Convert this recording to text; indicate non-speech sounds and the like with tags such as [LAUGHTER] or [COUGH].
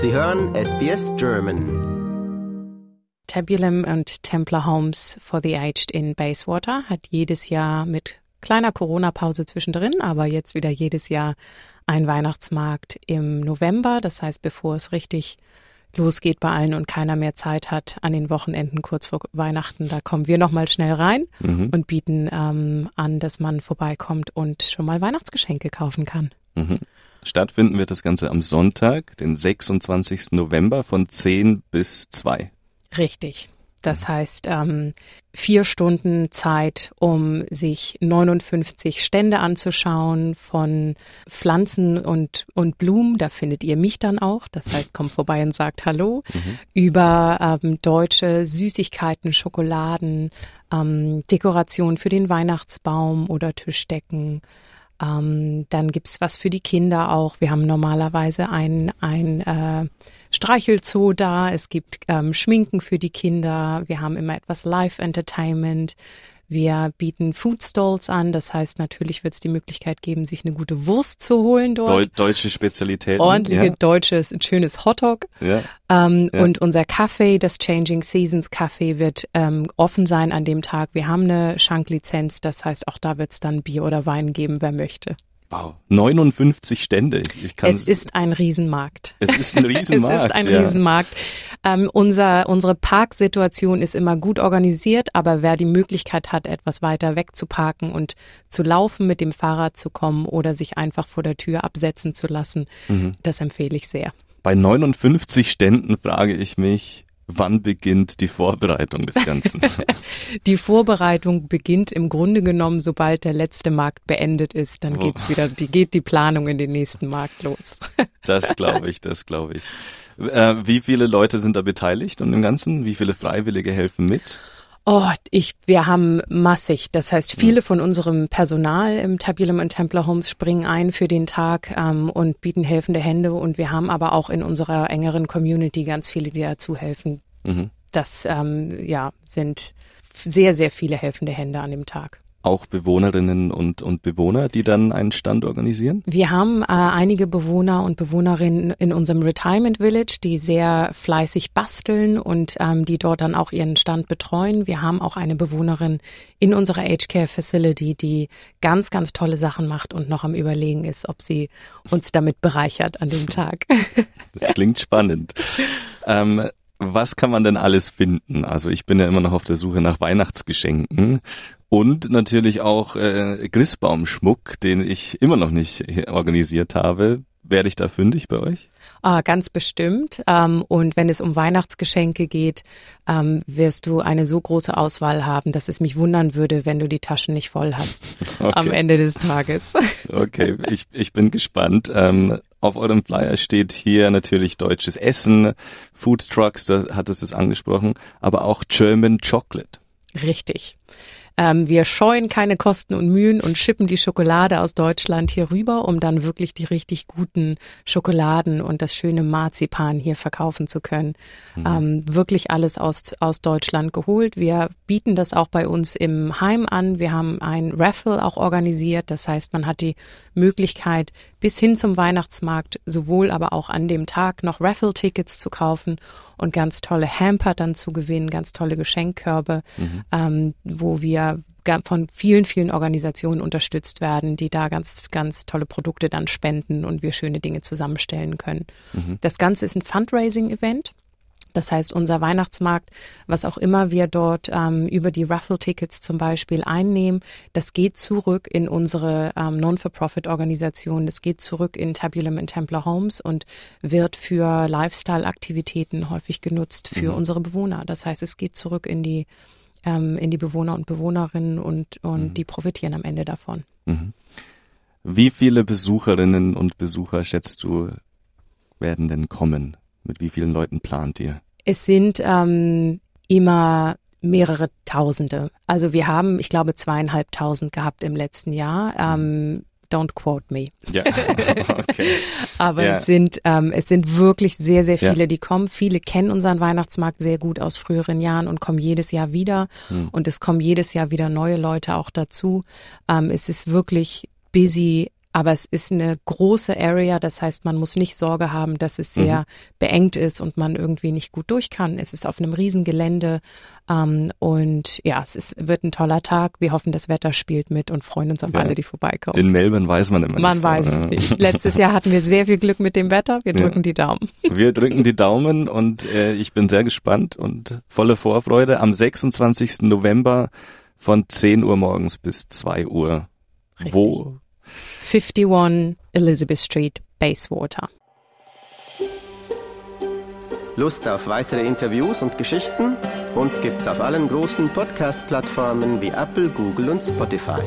Sie hören SBS German. Tabulum und Templar Homes for the Aged in Bayswater hat jedes Jahr mit kleiner Corona-Pause zwischendrin, aber jetzt wieder jedes Jahr einen Weihnachtsmarkt im November. Das heißt, bevor es richtig losgeht bei allen und keiner mehr Zeit hat an den Wochenenden kurz vor Weihnachten, da kommen wir nochmal schnell rein Mhm. und bieten ähm, an, dass man vorbeikommt und schon mal Weihnachtsgeschenke kaufen kann. Mhm. Stattfinden wird das Ganze am Sonntag, den 26. November von 10 bis 2. Richtig. Das heißt, ähm, vier Stunden Zeit, um sich 59 Stände anzuschauen von Pflanzen und, und Blumen. Da findet ihr mich dann auch. Das heißt, kommt vorbei und sagt Hallo. Über ähm, deutsche Süßigkeiten, Schokoladen, ähm, Dekoration für den Weihnachtsbaum oder Tischdecken. Ähm, dann gibt's was für die Kinder auch. Wir haben normalerweise ein, ein äh, Streichelzoo da. Es gibt ähm, Schminken für die Kinder. Wir haben immer etwas Live-Entertainment. Wir bieten Food Stalls an. Das heißt, natürlich wird es die Möglichkeit geben, sich eine gute Wurst zu holen dort. Deu deutsche Spezialitäten. Ordentliche deutsches, ein schönes Hotdog. Ja, ja. Ähm, Ja. Und unser Café, das Changing Seasons Café, wird ähm, offen sein an dem Tag. Wir haben eine Schanklizenz, das heißt, auch da wird es dann Bier oder Wein geben, wer möchte. Wow. 59 Stände. Ich, kann Es ist ein Riesenmarkt. es ist ein Riesenmarkt. [LAUGHS] es ist ein ja. Riesenmarkt. Ähm, unser, unsere Parksituation ist immer gut organisiert, aber wer die Möglichkeit hat, etwas weiter weg zu parken und zu laufen, mit dem Fahrrad zu kommen oder sich einfach vor der Tür absetzen zu lassen, Mhm. das empfehle ich sehr. Bei 59 Ständen frage ich mich, wann beginnt die Vorbereitung des Ganzen? [LAUGHS] Die Vorbereitung beginnt im Grunde genommen, sobald der letzte Markt beendet ist, dann Oh. geht's wieder, die geht die Planung in den nächsten Markt los. [LAUGHS] Das glaube ich, das glaube ich. Äh, wie viele Leute sind da beteiligt an dem Ganzen? Wie viele Freiwillige helfen mit? Oh, ich, wir haben massig. Das heißt, viele von unserem Personal im Tabulum und Templar Homes springen ein für den Tag ähm, und bieten helfende Hände. Und wir haben aber auch in unserer engeren Community ganz viele, die dazu helfen. Mhm. Das ähm, ja sind sehr, sehr viele helfende Hände an dem Tag. Auch Bewohnerinnen und, und Bewohner, die dann einen Stand organisieren? Wir haben äh, einige Bewohner und Bewohnerinnen in unserem Retirement Village, die sehr fleißig basteln und ähm, die dort dann auch ihren Stand betreuen. Wir haben auch eine Bewohnerin in unserer Aged Care Facility, die ganz, ganz tolle Sachen macht und noch am Überlegen ist, ob sie uns damit bereichert an dem Tag. [LAUGHS] Das klingt spannend. Ähm, was kann man denn alles finden? Also ich bin ja immer noch auf der Suche nach Weihnachtsgeschenken und natürlich auch äh, Christbaumschmuck, den ich immer noch nicht organisiert habe. Werde ich da fündig bei euch? Ah, ganz bestimmt. Ähm, und wenn es um Weihnachtsgeschenke geht, ähm, wirst du eine so große Auswahl haben, dass es mich wundern würde, wenn du die Taschen nicht voll hast [LAUGHS] am Okay. Ende des Tages. Okay, ich, ich bin gespannt. Ähm, auf eurem Flyer steht hier natürlich deutsches Essen, Food Trucks, da hat es es angesprochen, aber auch German Chocolate. Richtig. Ähm, wir scheuen keine Kosten und Mühen und schippen die Schokolade aus Deutschland hier rüber, um dann wirklich die richtig guten Schokoladen und das schöne Marzipan hier verkaufen zu können. Ähm, wirklich alles aus, aus Deutschland geholt. Wir bieten das auch bei uns im Heim an. Wir haben ein Raffle auch organisiert. Das heißt, man hat die Möglichkeit, bis hin zum Weihnachtsmarkt sowohl aber auch an dem Tag noch Raffle-Tickets zu kaufen und ganz tolle Hamper dann zu gewinnen, ganz tolle Geschenkkörbe, ähm, wo wir von vielen, vielen Organisationen unterstützt werden, die da ganz, ganz tolle Produkte dann spenden und wir schöne Dinge zusammenstellen können. Das Ganze ist ein Fundraising-Event. Das heißt, unser Weihnachtsmarkt, was auch immer wir dort ähm, über die Raffle-Tickets zum Beispiel einnehmen, das geht zurück in unsere ähm, Non-for-Profit-Organisation, das geht zurück in Tabulum and Templar Homes und wird für Lifestyle-Aktivitäten häufig genutzt für unsere Bewohner. Das heißt, es geht zurück in die, ähm, in die Bewohner und Bewohnerinnen und, und die profitieren am Ende davon. Mhm. Wie viele Besucherinnen und Besucher schätzt du werden denn kommen? Mit wie vielen Leuten plant ihr? Es sind ähm, immer mehrere Tausende. Also wir haben, ich glaube, zweieinhalbtausend gehabt im letzten Jahr. Ähm, don't quote me. Ja, [LAUGHS] okay. Aber Ja. es sind ähm, es sind wirklich sehr sehr viele, die kommen. Viele kennen unseren Weihnachtsmarkt sehr gut aus früheren Jahren und kommen jedes Jahr wieder. Hm. Und es kommen jedes Jahr wieder neue Leute auch dazu. Ähm, es ist wirklich busy aber es ist eine große Area, das heißt, man muss nicht Sorge haben, dass es sehr mhm. beengt ist und man irgendwie nicht gut durch kann. Es ist auf einem Riesengelände ähm, und ja, es ist, wird ein toller Tag. Wir hoffen, das Wetter spielt mit und freuen uns auf ja. alle, die vorbeikommen. In Melbourne weiß man immer man nicht. Man weiß es nicht. Letztes Jahr hatten wir sehr viel Glück mit dem Wetter. Wir drücken ja. die Daumen. Wir drücken die Daumen und äh, ich bin sehr gespannt und volle Vorfreude. Am 26. November von 10 Uhr morgens bis 2 Uhr. Richtig. Wo? 51 Elizabeth Street, Bayswater. Lust auf weitere Interviews und Geschichten? Uns gibt's auf allen großen Podcast-Plattformen wie Apple, Google und Spotify.